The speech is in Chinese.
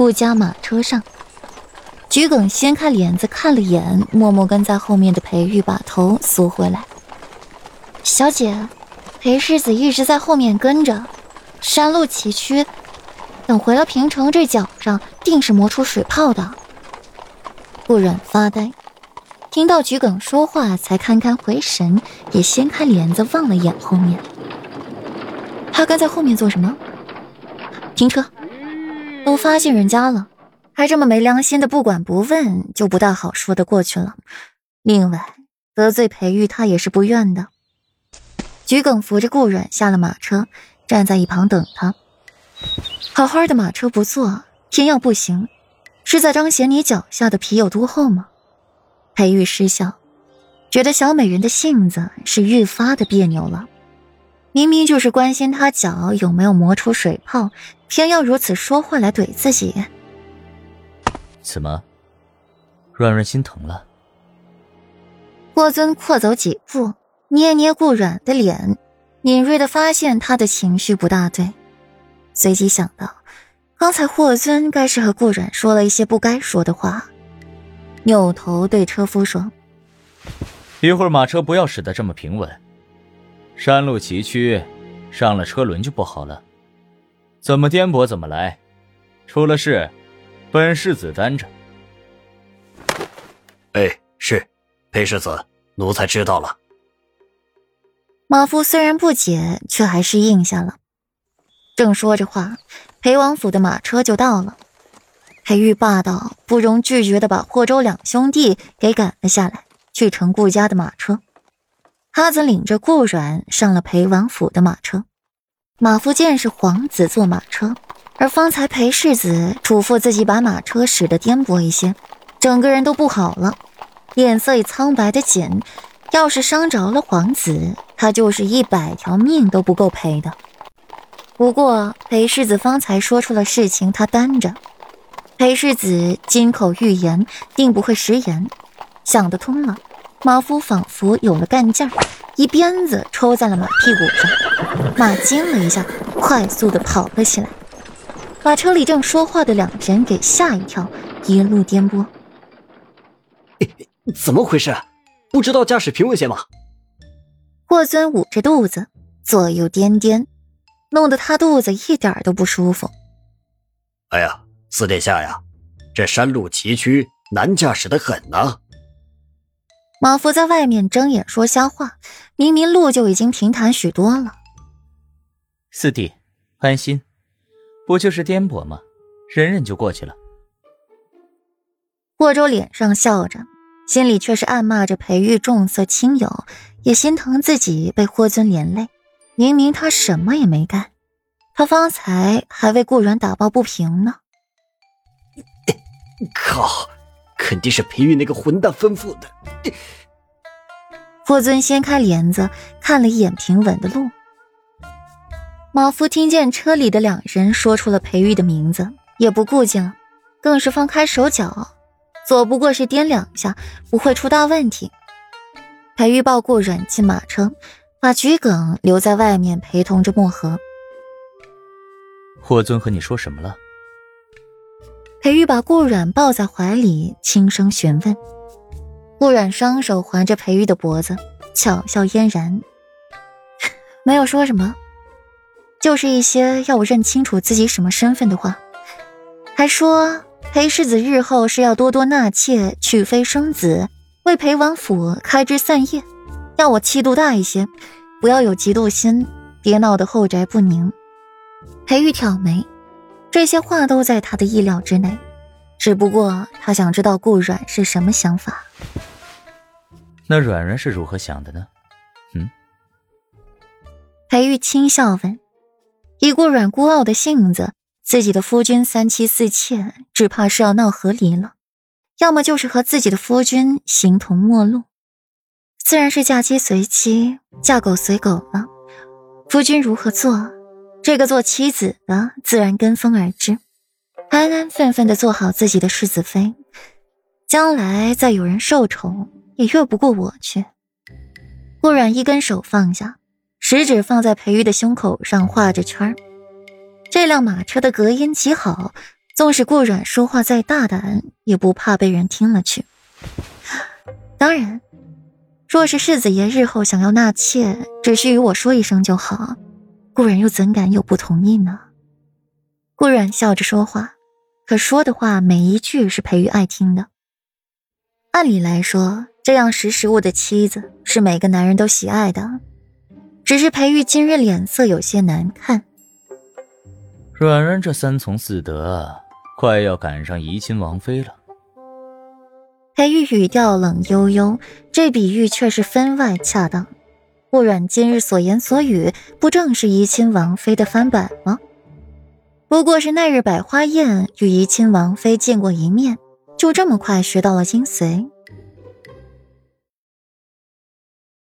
顾家马车上，桔梗掀开帘子看了眼，默默跟在后面的裴玉把头缩回来。小姐，裴世子一直在后面跟着，山路崎岖，等回了平城，这脚上定是磨出水泡的。顾软发呆，听到桔梗说话，才堪堪回神，也掀开帘子望了眼后面。他跟在后面做什么？停车。都发现人家了，还这么没良心的不管不问，就不大好说的过去了。另外，得罪裴玉，他也是不愿的。桔梗扶着顾软下了马车，站在一旁等他。好好的马车不坐，偏要不行，是在彰显你脚下的皮有多厚吗？裴玉失笑，觉得小美人的性子是愈发的别扭了。明明就是关心他脚有没有磨出水泡，偏要如此说话来怼自己。怎么，软软心疼了？霍尊阔走几步，捏捏顾软的脸，敏锐的发现他的情绪不大对，随即想到，刚才霍尊该是和顾软说了一些不该说的话，扭头对车夫说：“一会儿马车不要驶得这么平稳。”山路崎岖，上了车轮就不好了，怎么颠簸怎么来，出了事，本世子担着。哎，是，裴世子，奴才知道了。马夫虽然不解，却还是应下了。正说着话，裴王府的马车就到了。裴玉霸道不容拒绝的把霍州两兄弟给赶了下来，去乘顾家的马车。他则领着顾软上了裴王府的马车。马夫见是皇子坐马车，而方才裴世子嘱咐自己把马车驶得颠簸一些，整个人都不好了，脸色也苍白的紧。要是伤着了皇子，他就是一百条命都不够赔的。不过裴世子方才说出了事情，他担着。裴世子金口玉言，定不会食言，想得通了。马夫仿佛有了干劲儿，一鞭子抽在了马屁股上，马惊了一下，快速的跑了起来，把车里正说话的两人给吓一跳，一路颠簸。怎么回事？不知道驾驶平稳些吗？霍尊捂着肚子，左右颠颠，弄得他肚子一点都不舒服。哎呀，四殿下呀，这山路崎岖，难驾驶的很呐。马福在外面睁眼说瞎话，明明路就已经平坦许多了。四弟，安心，不就是颠簸吗？忍忍就过去了。霍州脸上笑着，心里却是暗骂着裴玉重色轻友，也心疼自己被霍尊连累。明明他什么也没干，他方才还为顾软打抱不平呢。靠！肯定是裴玉那个混蛋吩咐的。霍尊掀开帘子，看了一眼平稳的路。马夫听见车里的两人说出了裴玉的名字，也不顾忌了，更是放开手脚，左不过是颠两下，不会出大问题。裴玉抱顾软进马车，把桔梗留在外面陪同着墨荷。霍尊和你说什么了？裴玉把顾软抱在怀里，轻声询问。顾软双手环着裴玉的脖子，巧笑嫣然，没有说什么，就是一些要我认清楚自己什么身份的话，还说裴世子日后是要多多纳妾，娶妃生子，为裴王府开枝散叶，要我气度大一些，不要有嫉妒心，别闹得后宅不宁。裴玉挑眉。这些话都在他的意料之内，只不过他想知道顾软是什么想法。那软软是如何想的呢？嗯？裴玉轻笑问：“以顾软孤傲的性子，自己的夫君三妻四妾，只怕是要闹和离了；要么就是和自己的夫君形同陌路。自然是嫁鸡随鸡，嫁狗随狗了。夫君如何做？”这个做妻子的自然跟风而至，安安分分的做好自己的世子妃，将来再有人受宠也越不过我去。顾软一根手放下，食指放在裴玉的胸口上画着圈。这辆马车的隔音极好，纵使顾阮说话再大胆，也不怕被人听了去。当然，若是世子爷日后想要纳妾，只需与我说一声就好，顾然又怎敢有不同意呢？顾然笑着说话，可说的话每一句是裴玉爱听的。按理来说，这样识时务的妻子是每个男人都喜爱的，只是裴玉今日脸色有些难看。软软这三从四德，快要赶上怡亲王妃了。裴玉语调冷悠悠，这比喻却是分外恰当。顾阮今日所言所语，不正是怡亲王妃的翻版吗？不过是那日百花宴与怡亲王妃见过一面，就这么快学到了精髓。